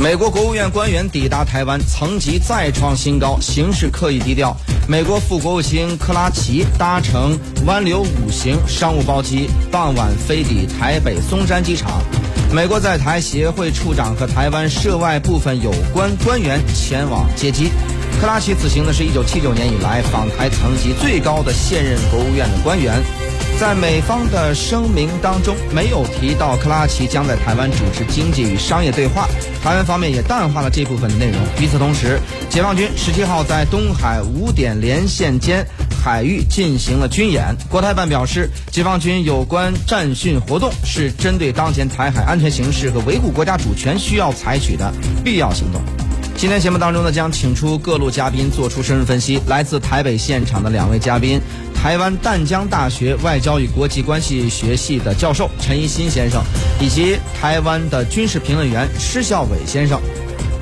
美国国务院官员抵达台湾，层级再创新高，形势刻意低调。美国副国务卿克拉奇搭乘湾流五型商务包机，傍晚飞抵台北松山机场。美国在台协会处长和台湾涉外部分有关官员前往接机。克拉奇此行呢，是一九七九年以来访台层级最高的现任国务院的官员。在美方的声明当中，没有提到克拉奇将在台湾主持经济与商业对话，台湾方面也淡化了这部分的内容。与此同时，解放军十七号在东海五点连线间海域进行了军演。国台办表示，解放军有关战训活动是针对当前台海安全形势和维护国家主权需要采取的必要行动。今天节目当中呢，将请出各路嘉宾做出深入分析。来自台北现场的两位嘉宾，台湾淡江大学外交与国际关系学系的教授陈一新先生，以及台湾的军事评论员施孝伟先生。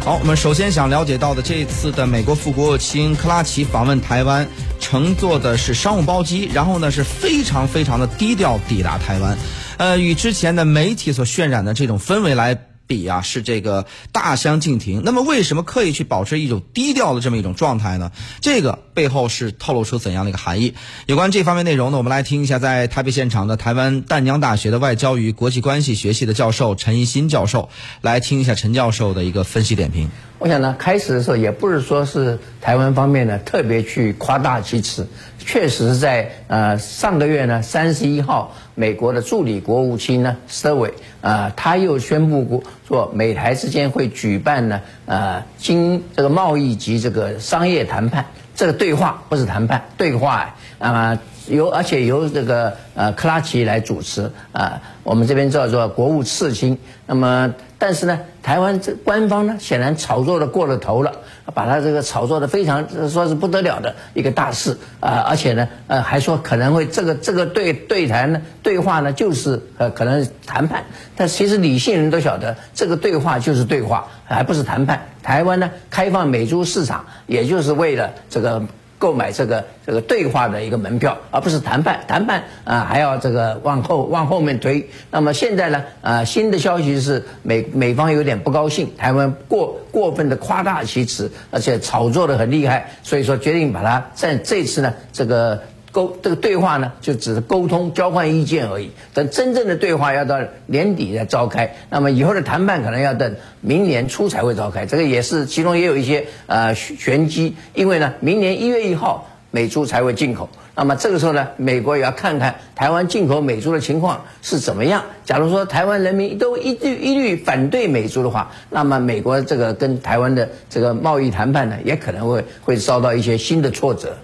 好，我们首先想了解到的这一次的美国副国务卿克拉奇访问台湾，乘坐的是商务包机，然后呢是非常非常的低调抵达台湾，呃，与之前的媒体所渲染的这种氛围来。比啊是这个大相径庭。那么为什么刻意去保持一种低调的这么一种状态呢？这个背后是透露出怎样的一个含义？有关这方面内容呢，我们来听一下在台北现场的台湾淡江大学的外交与国际关系学系的教授陈一新教授，来听一下陈教授的一个分析点评。我想呢，开始的时候也不是说是台湾方面呢特别去夸大其词，确实在呃上个月呢三十一号，美国的助理国务卿呢斯特韦啊，他又宣布过说美台之间会举办呢呃经这个贸易及这个商业谈判，这个对话不是谈判对话啊，由而且由这个呃克拉奇来主持啊，我们这边叫做国务次卿，那么。但是呢，台湾这官方呢，显然炒作的过了头了，把他这个炒作的非常说是不得了的一个大事啊，而且呢，呃，还说可能会这个这个对对谈呢，对话呢，就是呃可能谈判，但其实理性人都晓得，这个对话就是对话，还不是谈判。台湾呢，开放美猪市场，也就是为了这个。购买这个这个对话的一个门票，而不是谈判。谈判啊，还要这个往后往后面推。那么现在呢，啊，新的消息是美美方有点不高兴，台湾过过分的夸大其词，而且炒作的很厉害，所以说决定把它在这次呢这个。沟这个对话呢，就只是沟通、交换意见而已。等真正的对话要到年底再召开，那么以后的谈判可能要等明年初才会召开。这个也是其中也有一些呃玄机，因为呢，明年一月一号美猪才会进口。那么这个时候呢，美国也要看看台湾进口美猪的情况是怎么样。假如说台湾人民都一律一律反对美猪的话，那么美国这个跟台湾的这个贸易谈判呢，也可能会会遭到一些新的挫折。